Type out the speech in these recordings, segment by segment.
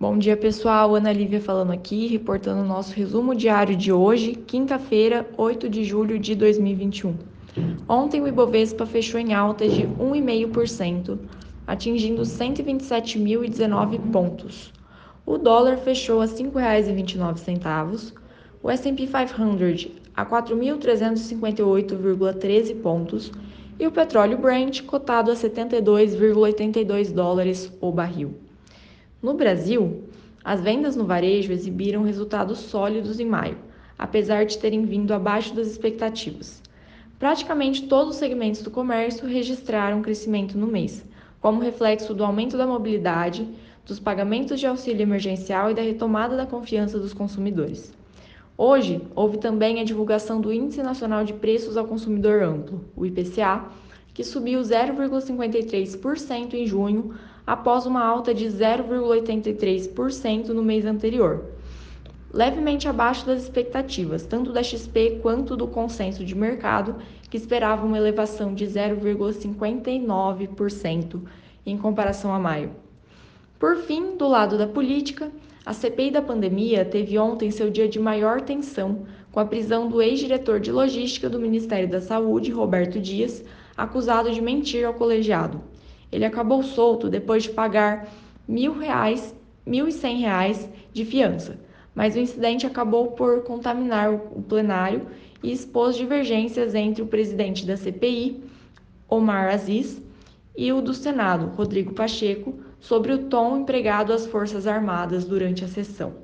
Bom dia, pessoal. Ana Lívia falando aqui, reportando o nosso resumo diário de hoje, quinta-feira, 8 de julho de 2021. Ontem o Ibovespa fechou em alta de 1,5%, atingindo 127.019 pontos. O dólar fechou a R$ 5,29, o S&P 500 a 4.358,13 pontos e o petróleo Brent cotado a 72,82 dólares o barril. No Brasil, as vendas no varejo exibiram resultados sólidos em maio, apesar de terem vindo abaixo das expectativas. Praticamente todos os segmentos do comércio registraram crescimento no mês, como reflexo do aumento da mobilidade, dos pagamentos de auxílio emergencial e da retomada da confiança dos consumidores. Hoje, houve também a divulgação do Índice Nacional de Preços ao Consumidor Amplo, o IPCA, que subiu 0,53% em junho, após uma alta de 0,83% no mês anterior, levemente abaixo das expectativas, tanto da XP quanto do consenso de mercado, que esperava uma elevação de 0,59% em comparação a maio. Por fim, do lado da política, a CPI da pandemia teve ontem seu dia de maior tensão, com a prisão do ex-diretor de logística do Ministério da Saúde, Roberto Dias, acusado de mentir ao colegiado. Ele acabou solto depois de pagar mil reais, mil e cem reais de fiança, mas o incidente acabou por contaminar o plenário e expôs divergências entre o presidente da CPI, Omar Aziz, e o do Senado, Rodrigo Pacheco, sobre o tom empregado às Forças Armadas durante a sessão.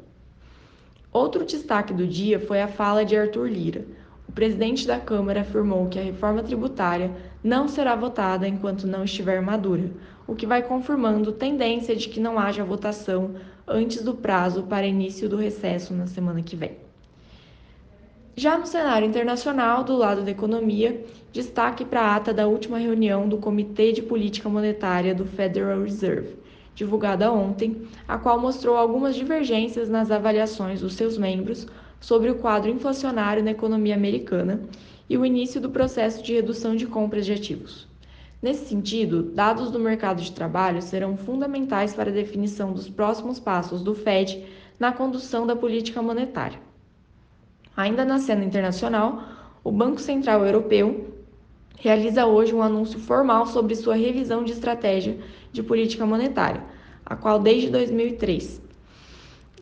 Outro destaque do dia foi a fala de Arthur Lira. O presidente da Câmara afirmou que a reforma tributária não será votada enquanto não estiver madura, o que vai confirmando tendência de que não haja votação antes do prazo para início do recesso na semana que vem. Já no cenário internacional, do lado da economia, destaque para a ata da última reunião do Comitê de Política Monetária do Federal Reserve, divulgada ontem, a qual mostrou algumas divergências nas avaliações dos seus membros sobre o quadro inflacionário na economia americana e o início do processo de redução de compras de ativos. Nesse sentido, dados do mercado de trabalho serão fundamentais para a definição dos próximos passos do Fed na condução da política monetária. Ainda na cena internacional, o Banco Central Europeu realiza hoje um anúncio formal sobre sua revisão de estratégia de política monetária, a qual desde 2003,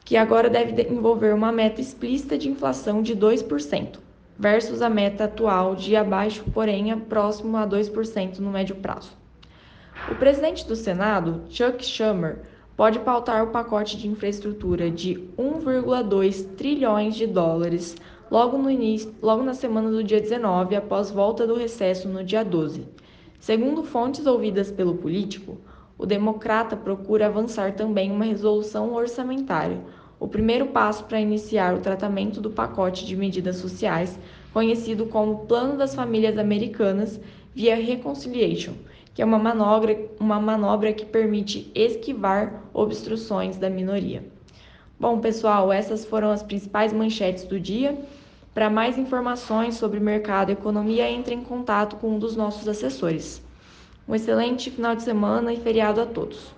que agora deve envolver uma meta explícita de inflação de 2%, versus a meta atual de abaixo, porém próximo a 2% no médio prazo. O presidente do Senado, Chuck Schumer, pode pautar o pacote de infraestrutura de 1,2 trilhões de dólares logo no início, logo na semana do dia 19, após volta do recesso no dia 12. Segundo fontes ouvidas pelo político, o democrata procura avançar também uma resolução orçamentária, o primeiro passo para iniciar o tratamento do pacote de medidas sociais, conhecido como Plano das Famílias Americanas, via Reconciliation, que é uma manobra, uma manobra que permite esquivar obstruções da minoria. Bom, pessoal, essas foram as principais manchetes do dia. Para mais informações sobre mercado e economia, entre em contato com um dos nossos assessores. Um excelente final de semana e feriado a todos.